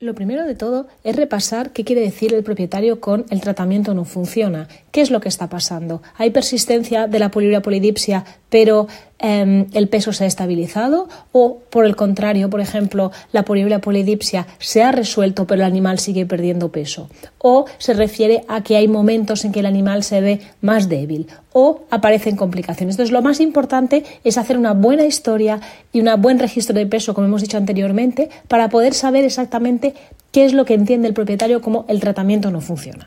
Lo primero de todo es repasar qué quiere decir el propietario con el tratamiento no funciona. ¿Qué es lo que está pasando? ¿Hay persistencia de la poliuria polidipsia, pero em, el peso se ha estabilizado? ¿O, por el contrario, por ejemplo, la poliuria polidipsia se ha resuelto, pero el animal sigue perdiendo peso? ¿O se refiere a que hay momentos en que el animal se ve más débil? ¿O aparecen complicaciones? Entonces, lo más importante es hacer una buena historia y un buen registro de peso, como hemos dicho anteriormente, para poder saber exactamente qué es lo que entiende el propietario como el tratamiento no funciona.